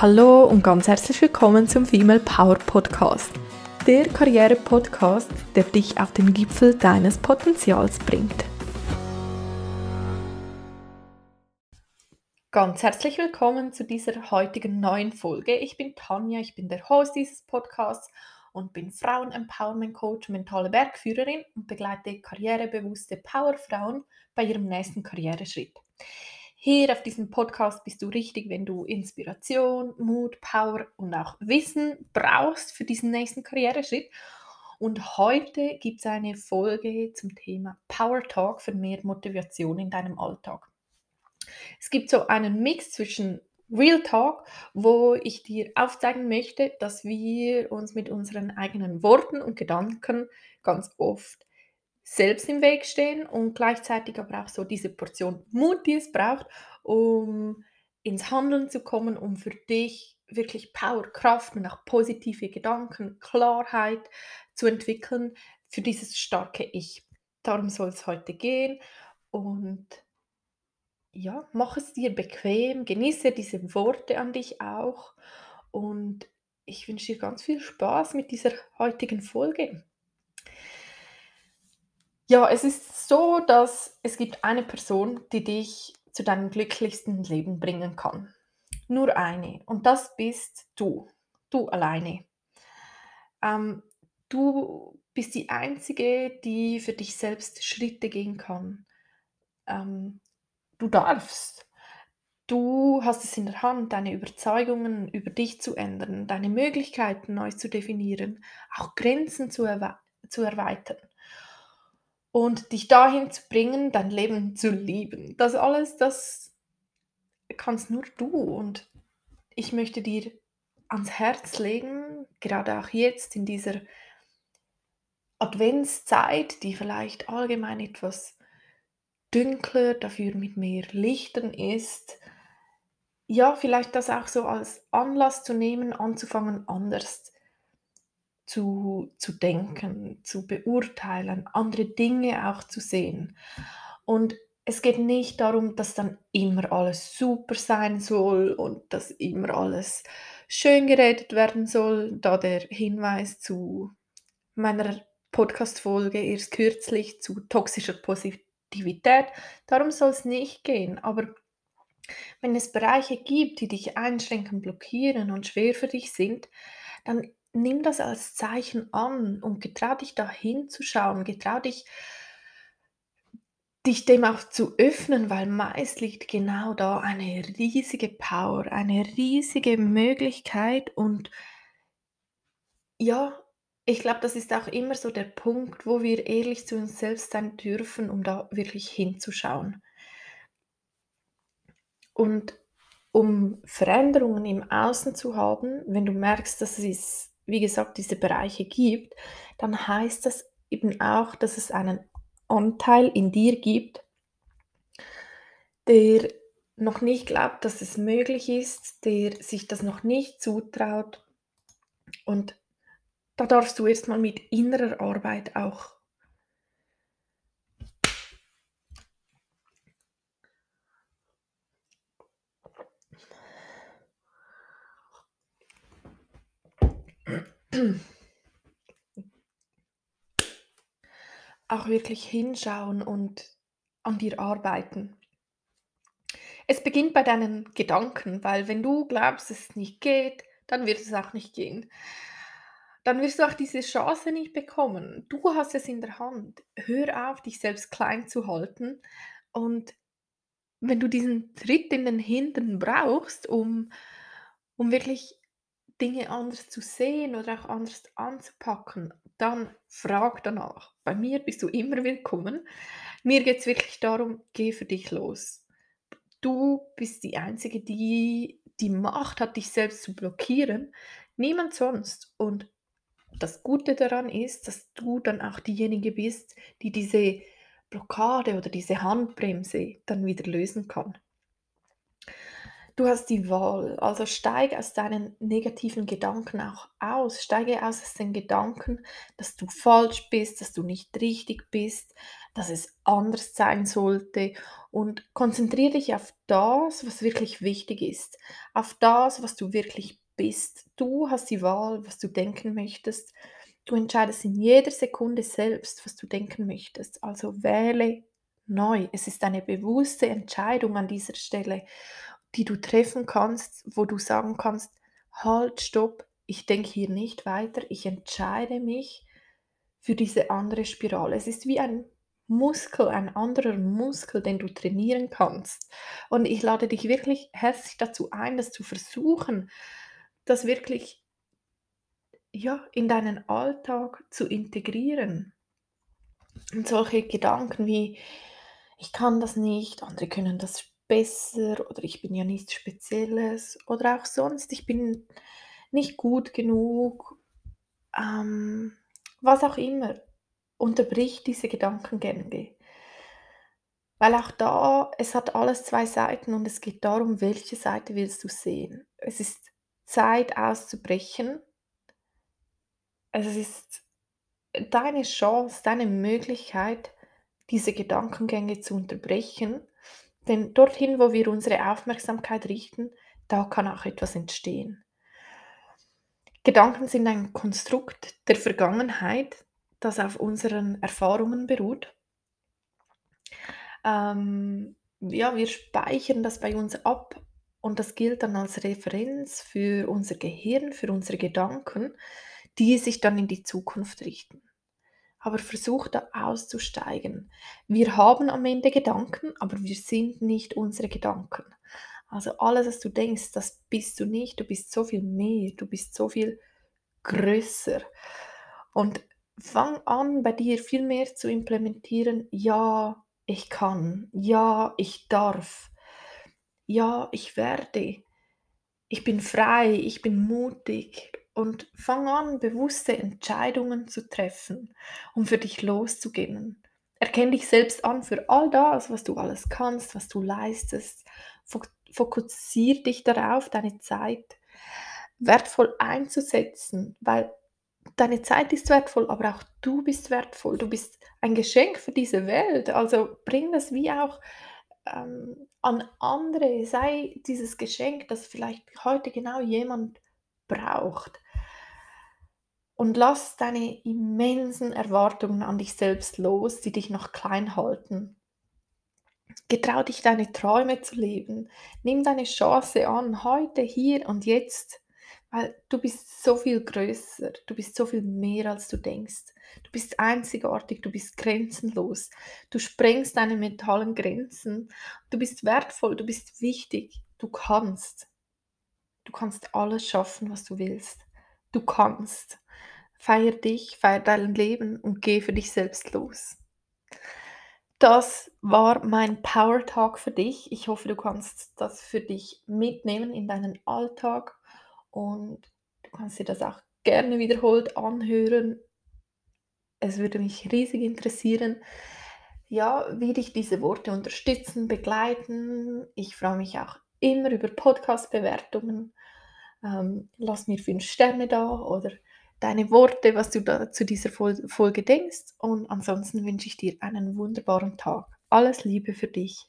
Hallo und ganz herzlich willkommen zum Female Power Podcast. Der Karriere-Podcast, der dich auf den Gipfel deines Potenzials bringt. Ganz herzlich willkommen zu dieser heutigen neuen Folge. Ich bin Tanja, ich bin der Host dieses Podcasts und bin Frauen-Empowerment-Coach, mentale Bergführerin und begleite karrierebewusste Powerfrauen bei ihrem nächsten Karriereschritt. Hier auf diesem Podcast bist du richtig, wenn du Inspiration, Mut, Power und auch Wissen brauchst für diesen nächsten Karriereschritt. Und heute gibt es eine Folge zum Thema Power Talk für mehr Motivation in deinem Alltag. Es gibt so einen Mix zwischen Real Talk, wo ich dir aufzeigen möchte, dass wir uns mit unseren eigenen Worten und Gedanken ganz oft selbst im Weg stehen und gleichzeitig aber auch so diese Portion Mut, die es braucht, um ins Handeln zu kommen, um für dich wirklich Power, Kraft und auch positive Gedanken, Klarheit zu entwickeln für dieses starke Ich. Darum soll es heute gehen und ja, mach es dir bequem, genieße diese Worte an dich auch und ich wünsche dir ganz viel Spaß mit dieser heutigen Folge. Ja, es ist so, dass es gibt eine Person, die dich zu deinem glücklichsten Leben bringen kann. Nur eine. Und das bist du. Du alleine. Ähm, du bist die Einzige, die für dich selbst Schritte gehen kann. Ähm, du darfst. Du hast es in der Hand, deine Überzeugungen über dich zu ändern, deine Möglichkeiten neu zu definieren, auch Grenzen zu, erwe zu erweitern und dich dahin zu bringen, dein Leben zu lieben. Das alles, das kannst nur du und ich möchte dir ans Herz legen, gerade auch jetzt in dieser Adventszeit, die vielleicht allgemein etwas dünkler, dafür mit mehr Lichtern ist, ja, vielleicht das auch so als Anlass zu nehmen, anzufangen, anders zu, zu denken, zu beurteilen, andere Dinge auch zu sehen. Und es geht nicht darum, dass dann immer alles super sein soll und dass immer alles schön geredet werden soll, da der Hinweis zu meiner Podcast-Folge erst kürzlich zu toxischer Positivität, darum soll es nicht gehen. Aber wenn es Bereiche gibt, die dich einschränken, blockieren und schwer für dich sind, dann nimm das als Zeichen an und getrau dich da hinzuschauen, getrau dich, dich dem auch zu öffnen, weil meist liegt genau da eine riesige Power, eine riesige Möglichkeit und ja, ich glaube, das ist auch immer so der Punkt, wo wir ehrlich zu uns selbst sein dürfen, um da wirklich hinzuschauen. Und um Veränderungen im Außen zu haben, wenn du merkst, dass es wie gesagt, diese Bereiche gibt, dann heißt das eben auch, dass es einen Anteil in dir gibt, der noch nicht glaubt, dass es möglich ist, der sich das noch nicht zutraut. Und da darfst du erstmal mit innerer Arbeit auch auch wirklich hinschauen und an dir arbeiten. Es beginnt bei deinen Gedanken, weil wenn du glaubst, es nicht geht, dann wird es auch nicht gehen. Dann wirst du auch diese Chance nicht bekommen. Du hast es in der Hand. Hör auf, dich selbst klein zu halten. Und wenn du diesen Tritt in den Hintern brauchst, um, um wirklich Dinge anders zu sehen oder auch anders anzupacken, dann frag danach. Bei mir bist du immer willkommen. Mir geht es wirklich darum, geh für dich los. Du bist die Einzige, die die Macht hat, dich selbst zu blockieren. Niemand sonst. Und das Gute daran ist, dass du dann auch diejenige bist, die diese Blockade oder diese Handbremse dann wieder lösen kann. Du hast die Wahl, also steige aus deinen negativen Gedanken auch aus. Steige aus aus den Gedanken, dass du falsch bist, dass du nicht richtig bist, dass es anders sein sollte und konzentriere dich auf das, was wirklich wichtig ist, auf das, was du wirklich bist. Du hast die Wahl, was du denken möchtest. Du entscheidest in jeder Sekunde selbst, was du denken möchtest. Also wähle neu. Es ist eine bewusste Entscheidung an dieser Stelle, die du treffen kannst, wo du sagen kannst, halt, stopp, ich denke hier nicht weiter, ich entscheide mich für diese andere Spirale. Es ist wie ein Muskel, ein anderer Muskel, den du trainieren kannst. Und ich lade dich wirklich herzlich dazu ein, das zu versuchen, das wirklich ja, in deinen Alltag zu integrieren. Und solche Gedanken wie, ich kann das nicht, andere können das besser oder ich bin ja nichts Spezielles oder auch sonst, ich bin nicht gut genug, ähm, was auch immer, unterbricht diese Gedankengänge. Weil auch da, es hat alles zwei Seiten und es geht darum, welche Seite willst du sehen. Es ist Zeit auszubrechen. Es ist deine Chance, deine Möglichkeit, diese Gedankengänge zu unterbrechen. Denn dorthin, wo wir unsere Aufmerksamkeit richten, da kann auch etwas entstehen. Gedanken sind ein Konstrukt der Vergangenheit, das auf unseren Erfahrungen beruht. Ähm, ja, wir speichern das bei uns ab und das gilt dann als Referenz für unser Gehirn, für unsere Gedanken, die sich dann in die Zukunft richten. Aber versuch da auszusteigen. Wir haben am Ende Gedanken, aber wir sind nicht unsere Gedanken. Also alles, was du denkst, das bist du nicht. Du bist so viel mehr, du bist so viel größer. Und fang an, bei dir viel mehr zu implementieren. Ja, ich kann. Ja, ich darf. Ja, ich werde. Ich bin frei, ich bin mutig. Und fang an, bewusste Entscheidungen zu treffen, um für dich loszugehen. Erkenn dich selbst an für all das, was du alles kannst, was du leistest fokussiere dich darauf, deine Zeit wertvoll einzusetzen, weil deine Zeit ist wertvoll, aber auch du bist wertvoll. Du bist ein Geschenk für diese Welt. Also bring das wie auch ähm, an andere. Sei dieses Geschenk, das vielleicht heute genau jemand braucht. Und lass deine immensen Erwartungen an dich selbst los, die dich noch klein halten. Getrau dich, deine Träume zu leben. Nimm deine Chance an, heute, hier und jetzt, weil du bist so viel größer, du bist so viel mehr, als du denkst. Du bist einzigartig, du bist grenzenlos. Du sprengst deine mentalen Grenzen. Du bist wertvoll, du bist wichtig. Du kannst. Du kannst alles schaffen, was du willst. Du kannst. Feier dich, feier dein Leben und geh für dich selbst los. Das war mein Power Talk für dich. Ich hoffe, du kannst das für dich mitnehmen in deinen Alltag und du kannst dir das auch gerne wiederholt anhören. Es würde mich riesig interessieren, ja, wie dich diese Worte unterstützen, begleiten. Ich freue mich auch immer über Podcast-Bewertungen. Ähm, lass mir fünf Sterne da oder deine Worte, was du zu dieser Folge denkst. Und ansonsten wünsche ich dir einen wunderbaren Tag. Alles Liebe für dich.